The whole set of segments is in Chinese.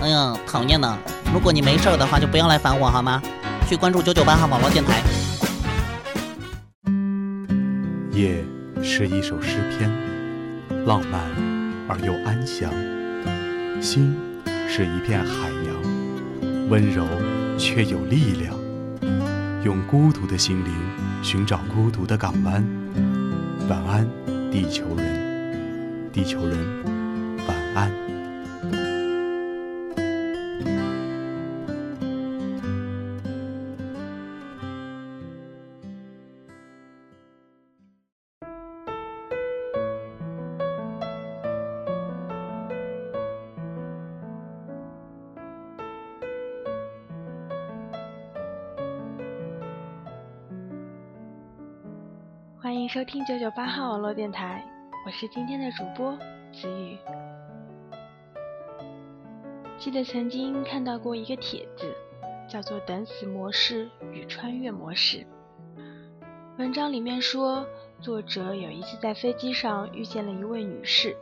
哎呀，讨厌呢！如果你没事的话，就不要来烦我好吗？去关注九九八号网络电台。夜是一首诗篇，浪漫而又安详；心是一片海洋，温柔却有力量。用孤独的心灵寻找孤独的港湾。晚安，地球人，地球人，听九九八号网络电台，我是今天的主播子雨。记得曾经看到过一个帖子，叫做“等死模式与穿越模式”。文章里面说，作者有一次在飞机上遇见了一位女士，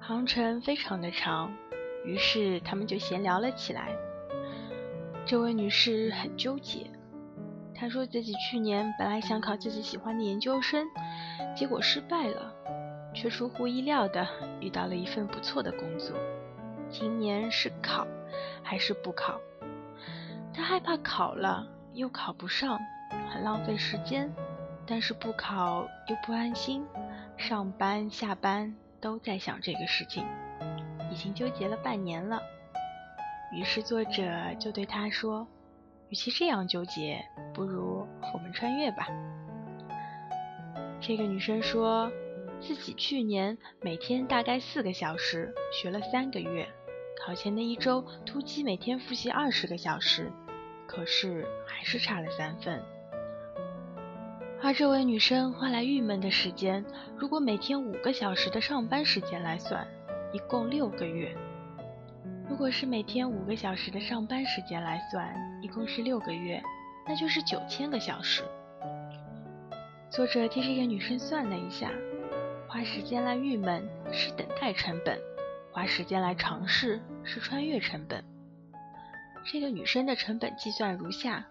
航程非常的长，于是他们就闲聊了起来。这位女士很纠结。他说自己去年本来想考自己喜欢的研究生，结果失败了，却出乎意料的遇到了一份不错的工作。今年是考还是不考？他害怕考了又考不上，很浪费时间；但是不考又不安心，上班下班都在想这个事情，已经纠结了半年了。于是作者就对他说。与其这样纠结，不如我们穿越吧。这个女生说自己去年每天大概四个小时学了三个月，考前的一周突击每天复习二十个小时，可是还是差了三分。而这位女生花来郁闷的时间，如果每天五个小时的上班时间来算，一共六个月。如果是每天五个小时的上班时间来算，一共是六个月，那就是九千个小时。作者替这个女生算了一下，花时间来郁闷是等待成本，花时间来尝试是穿越成本。这个女生的成本计算如下：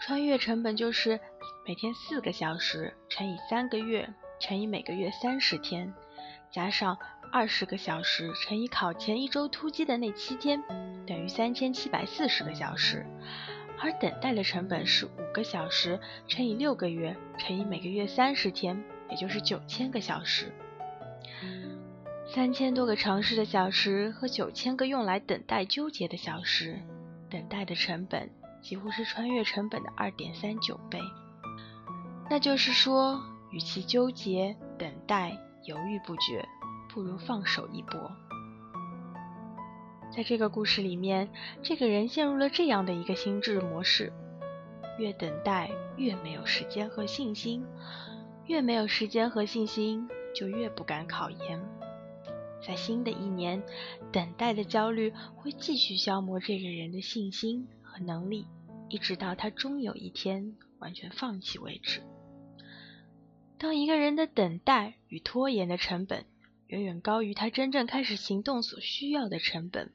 穿越成本就是每天四个小时乘以三个月乘以每个月三十天，加上。二十个小时乘以考前一周突击的那七天，等于三千七百四十个小时。而等待的成本是五个小时乘以六个月乘以每个月三十天，也就是九千个小时。三千多个尝试的小时和九千个用来等待纠结的小时，等待的成本几乎是穿越成本的二点三九倍。那就是说，与其纠结、等待、犹豫不决。不如放手一搏。在这个故事里面，这个人陷入了这样的一个心智模式：越等待，越没有时间和信心；越没有时间和信心，就越不敢考研。在新的一年，等待的焦虑会继续消磨这个人的信心和能力，一直到他终有一天完全放弃为止。当一个人的等待与拖延的成本，远远高于他真正开始行动所需要的成本，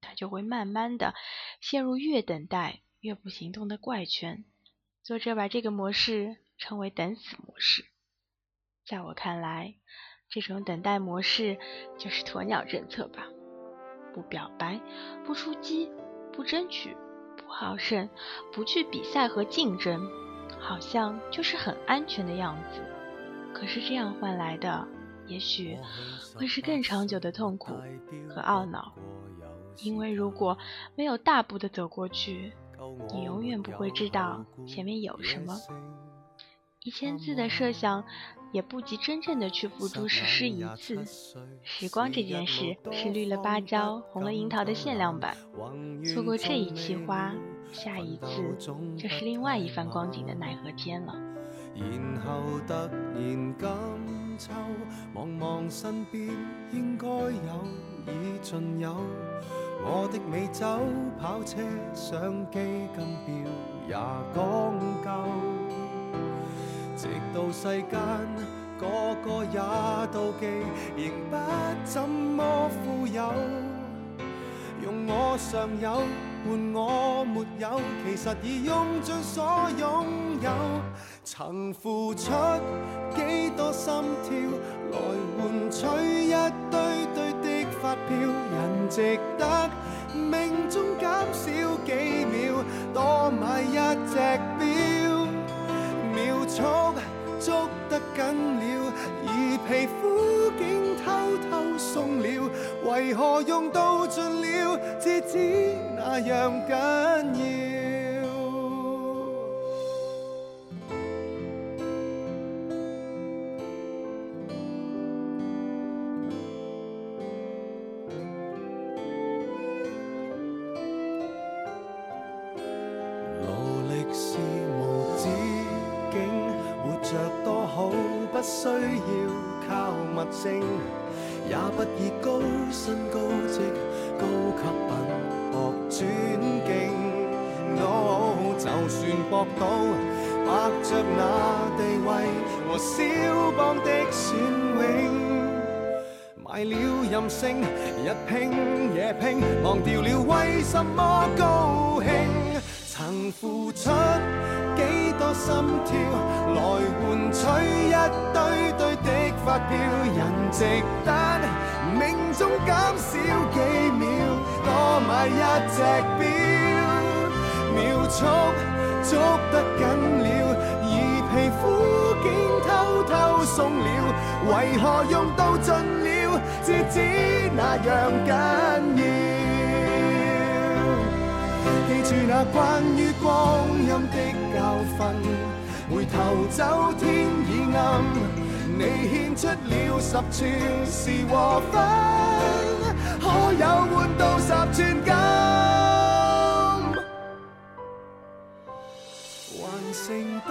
他就会慢慢的陷入越等待越不行动的怪圈。作者把这个模式称为“等死模式”。在我看来，这种等待模式就是鸵鸟政策吧：不表白，不出击，不争取，不好胜，不去比赛和竞争，好像就是很安全的样子。可是这样换来的……也许会是更长久的痛苦和懊恼，因为如果没有大步的走过去，你永远不会知道前面有什么。一千字的设想也不及真正的去付诸实施一次。时光这件事是绿了芭蕉红了樱桃的限量版，错过这一期花，下一次就是另外一番光景的奈何天了。然后突然今秋，望望身边应该有已尽有，我的美酒、跑车、相机、金表也讲究，直到世间个个也妒忌，仍不怎么富有。用我尚有，伴我没有，其实已用尽所拥有。曾付出几多心跳，来换取一堆堆的发票，人值得命中减少几秒，多买一只表，秒速捉得紧了，而皮肤竟偷偷松了，为何用到尽了，至知那样紧要？了任性，日拼夜拼，忘掉了为什么高兴。曾付出几多心跳，来换取一堆堆的发票，人值得命中减少几秒，多买一只表，秒速捉得紧了，而皮肤竟偷偷松了，为何用到尽了，至知那样紧要？记住那关于光阴的教训，回头走天已暗，你献出了十寸是和分，可有换到十寸金？还剩低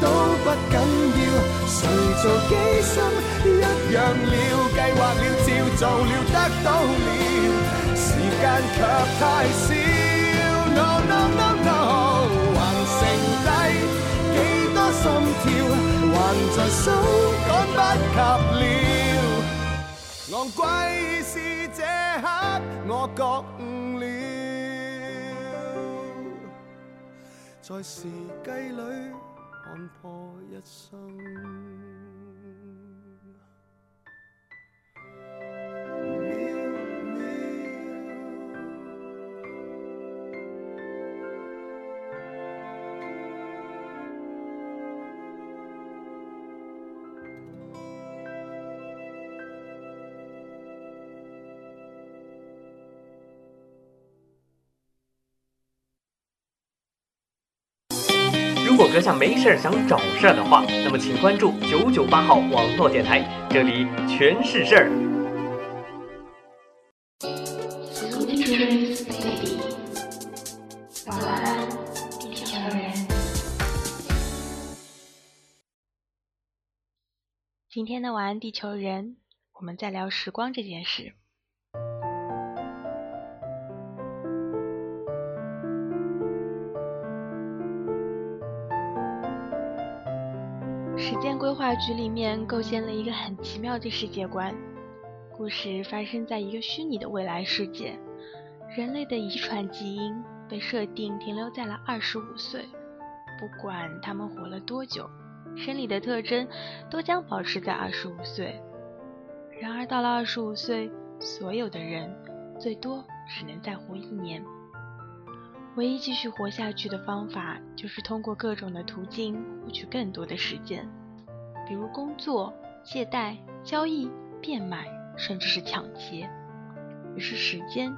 都不紧要，谁做机心一样了，计划了，照做了，得到了，时间却太少。No no no no，还剩低几多心跳，还在手赶不及了。昂贵是这刻我觉悟了，在时计里。看破一生。果阁下没事儿想找事儿的话，那么请关注九九八号网络电台，这里全是事儿。今天的晚安，地球人，我们在聊时光这件事。局里面构建了一个很奇妙的世界观，故事发生在一个虚拟的未来世界，人类的遗传基因被设定停留在了二十五岁，不管他们活了多久，生理的特征都将保持在二十五岁。然而到了二十五岁，所有的人最多只能再活一年，唯一继续活下去的方法就是通过各种的途径获取更多的时间。比如工作借贷交易变卖甚至是抢劫。于是时间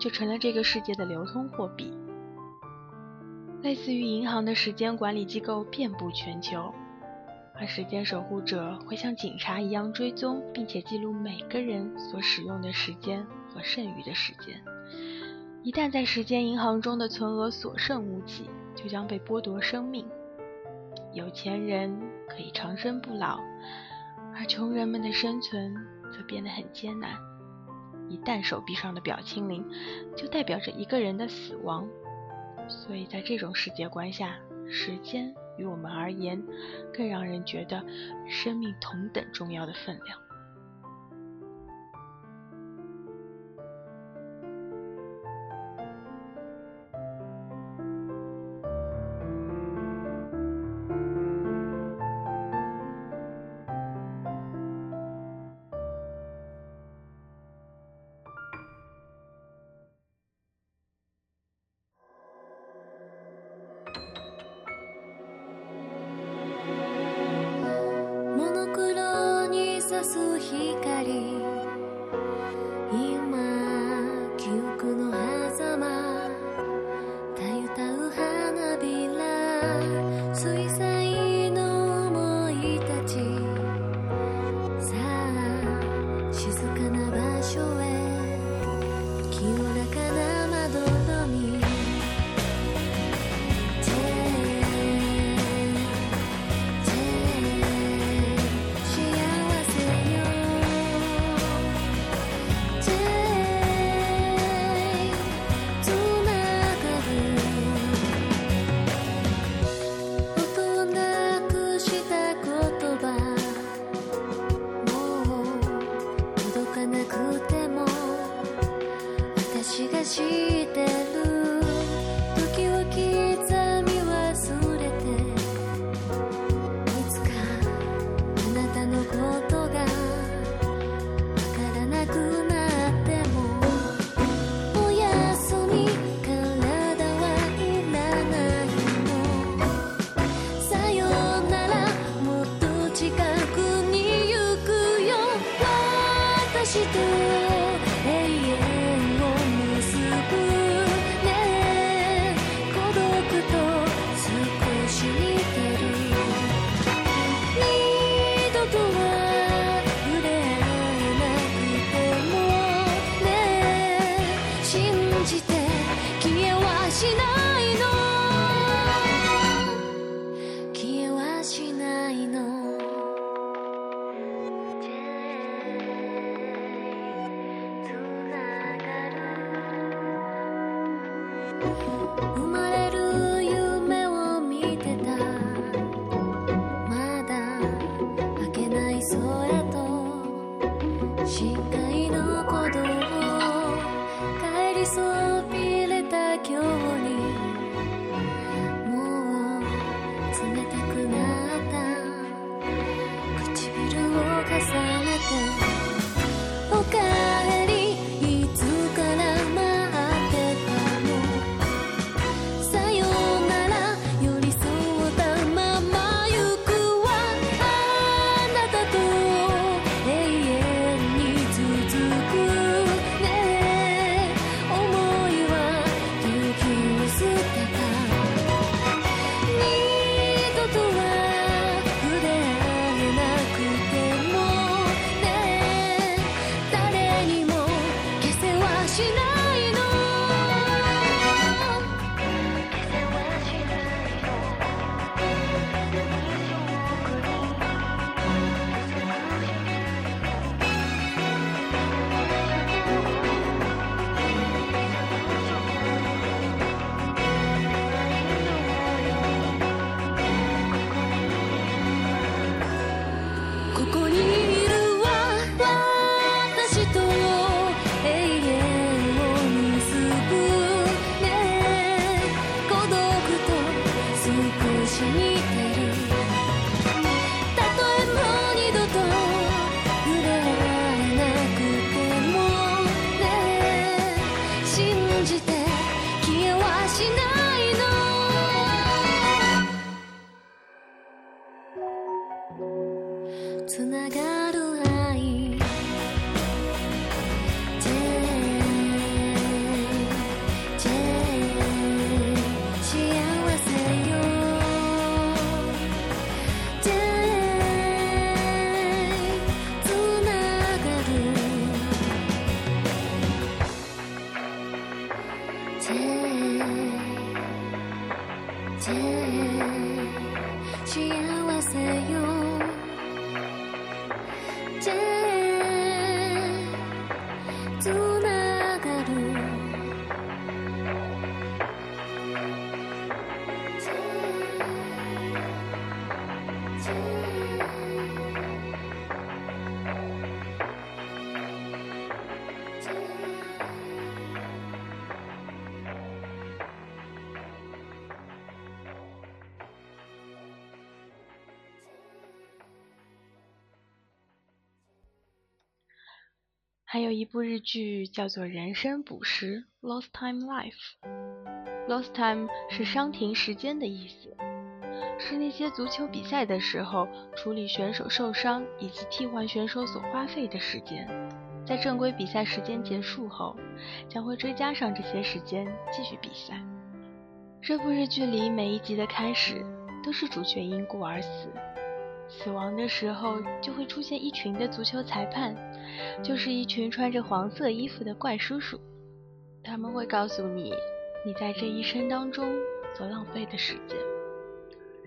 就成了这个世界的流通货币。类似于银行的时间管理机构遍布全球而时间守护者会像警察一样追踪并且记录每个人所使用的时间和剩余的时间。一旦在时间银行中的存额所剩无几就将被剥夺生命有钱人可以长生不老，而穷人们的生存则变得很艰难，一旦手臂上的表清零，就代表着一个人的死亡，所以在这种世界观下，时间与我们而言，更让人觉得生命同等重要的分量。还有一部日剧叫做《人生补时》（Lost Time Life）。Lost time 是伤停时间的意思，是那些足球比赛的时候处理选手受伤以及替换选手所花费的时间。在正规比赛时间结束后，将会追加上这些时间继续比赛。这部日剧里每一集的开始都是主角因故而死，死亡的时候就会出现一群的足球裁判，就是一群穿着黄色衣服的怪叔叔，他们会告诉你你在这一生当中所浪费的时间，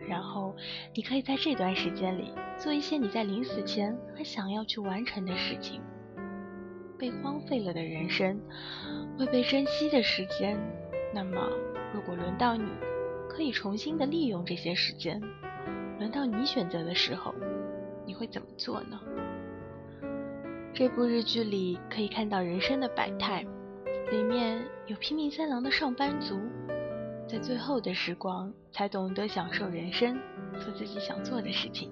然后你可以在这段时间里做一些你在临死前还想要去完成的事情。被荒废了的人生，会被珍惜的时间，那么如果轮到你，可以重新的利用这些时间，轮到你选择的时候，你会怎么做呢？这部日剧里可以看到人生的百态，里面有拼命三郎的上班族，在最后的时光才懂得享受人生，做自己想做的事情；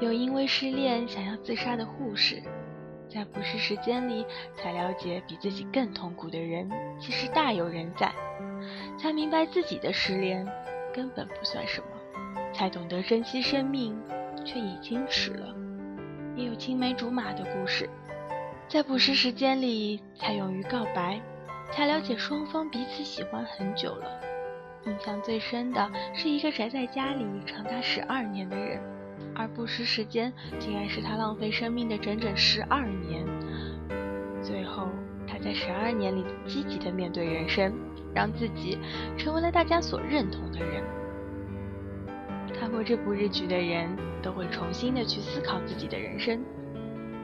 有因为失恋想要自杀的护士，在不是时间里才了解比自己更痛苦的人其实大有人在，才明白自己的失恋根本不算什么，才懂得珍惜生命，却已经迟了。也有青梅竹马的故事，在不是时间里才勇于告白，才了解双方彼此喜欢很久了。印象最深的是一个宅在家里长达十二年的人，而不是时间竟然是他浪费生命的整整十二年。最后，他在十二年里积极的面对人生，让自己成为了大家所认同的人。看过这部日剧的人都会重新的去思考自己的人生，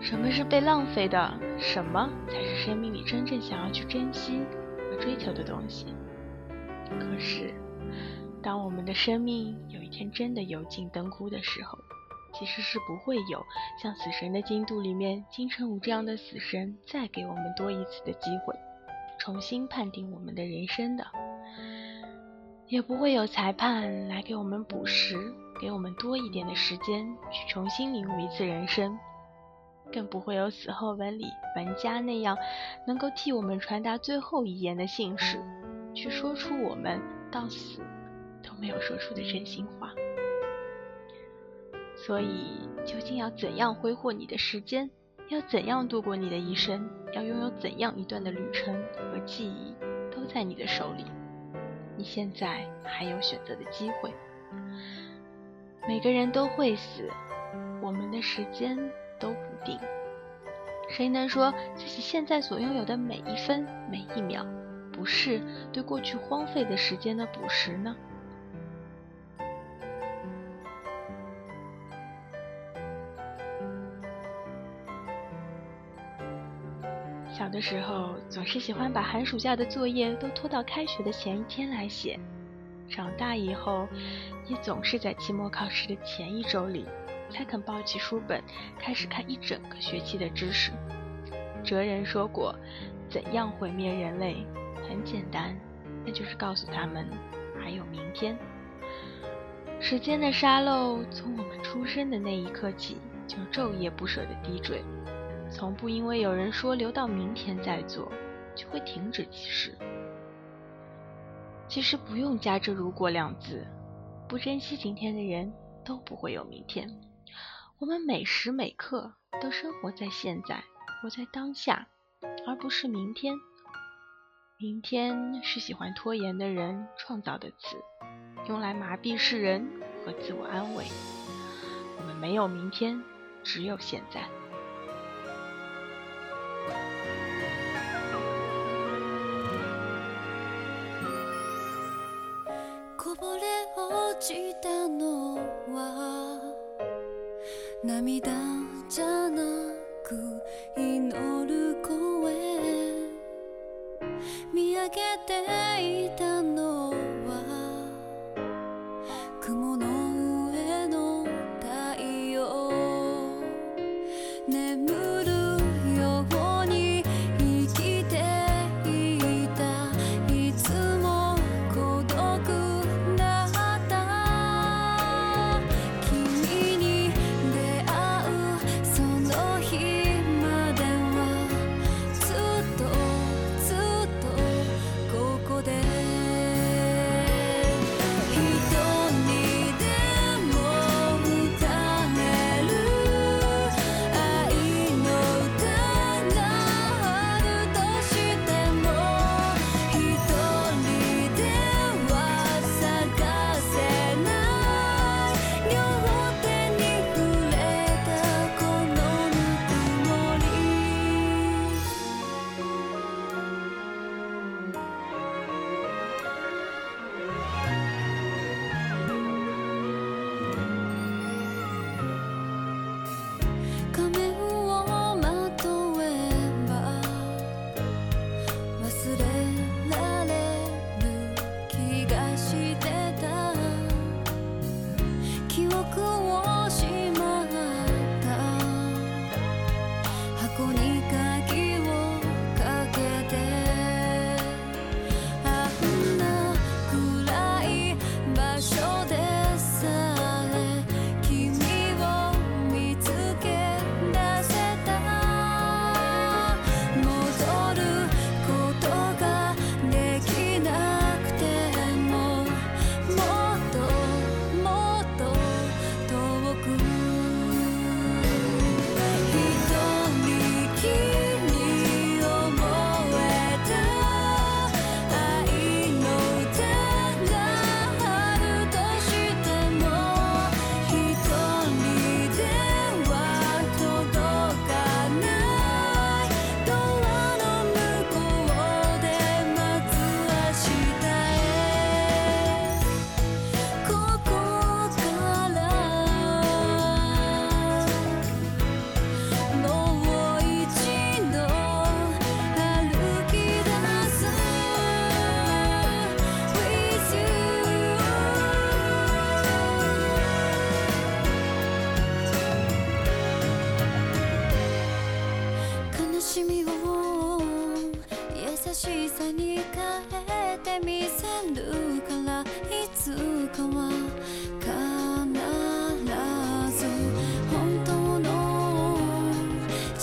什么是被浪费的，什么才是生命里真正想要去珍惜和追求的东西。可是，当我们的生命有一天真的油尽灯枯的时候，其实是不会有像《死神的京都》里面金城武这样的死神再给我们多一次的机会，重新判定我们的人生的。也不会有裁判来给我们补时，给我们多一点的时间去重新领悟一次人生，更不会有死后文里文家那样能够替我们传达最后一言的信使，去说出我们到死都没有说出的真心话。所以，究竟要怎样挥霍你的时间？要怎样度过你的一生？要拥有怎样一段的旅程和记忆，都在你的手里。你现在还有选择的机会。每个人都会死，我们的时间都不定。谁能说自己现在所拥有的每一分每一秒，不是对过去荒废的时间的补时呢？的时候总是喜欢把寒暑假的作业都拖到开学的前一天来写，长大以后也总是在期末考试的前一周里才肯抱起书本开始看一整个学期的知识。哲人说过，怎样毁灭人类？很简单，那就是告诉他们还有明天。时间的沙漏从我们出生的那一刻起就昼夜不舍的滴坠。从不因为有人说留到明天再做，就会停止计时。其实不用加这“如果”两字，不珍惜今天的人都不会有明天。我们每时每刻都生活在现在，活在当下，而不是明天。明天是喜欢拖延的人创造的词，用来麻痹世人和自我安慰。我们没有明天，只有现在。涙じゃなく祈る声。見上げていた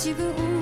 几个无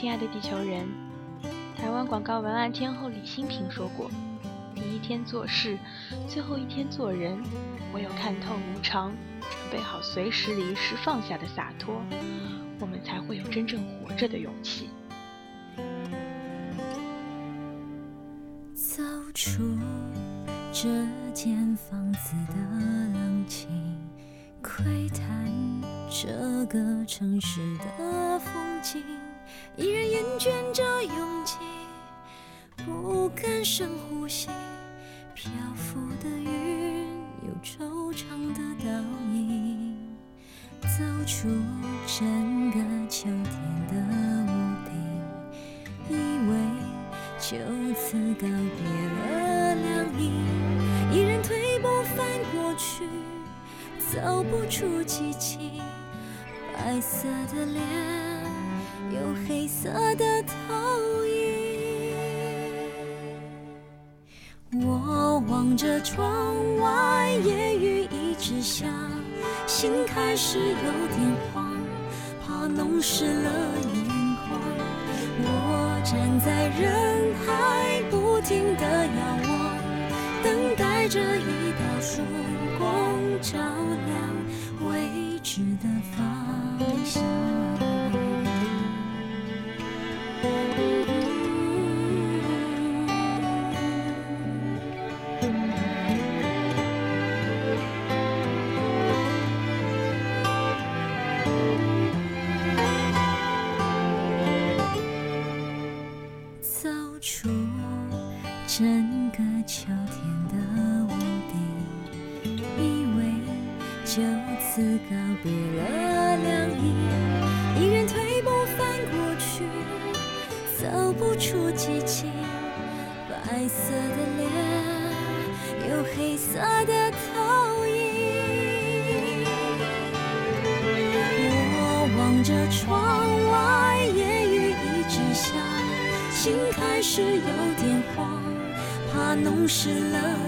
亲爱的地球人，台湾广告文案天后李新平说过：“第一天做事，最后一天做人，唯有看透无常，准备好随时离世放下的洒脱，我们才会有真正活着的勇气。”走出这间房子的冷清，窥探这个城市的风景，依然厌倦这拥挤，不敢深呼吸。漂浮的云有惆怅的倒影，走出整个秋天的屋顶，以为。就此告别了凉意，依然退步翻过去，走不出寂静。白色的脸，有黑色的投影。我望着窗外，夜雨一直下，心开始有点慌，怕弄湿了眼眶。我站在人海，不停地遥望，等待着一道曙光照亮未知的方向。失了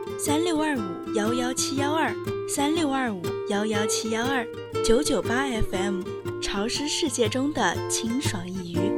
三六二五幺幺七幺二，三六二五幺幺七幺二，九九八 FM，潮湿世界中的清爽一隅。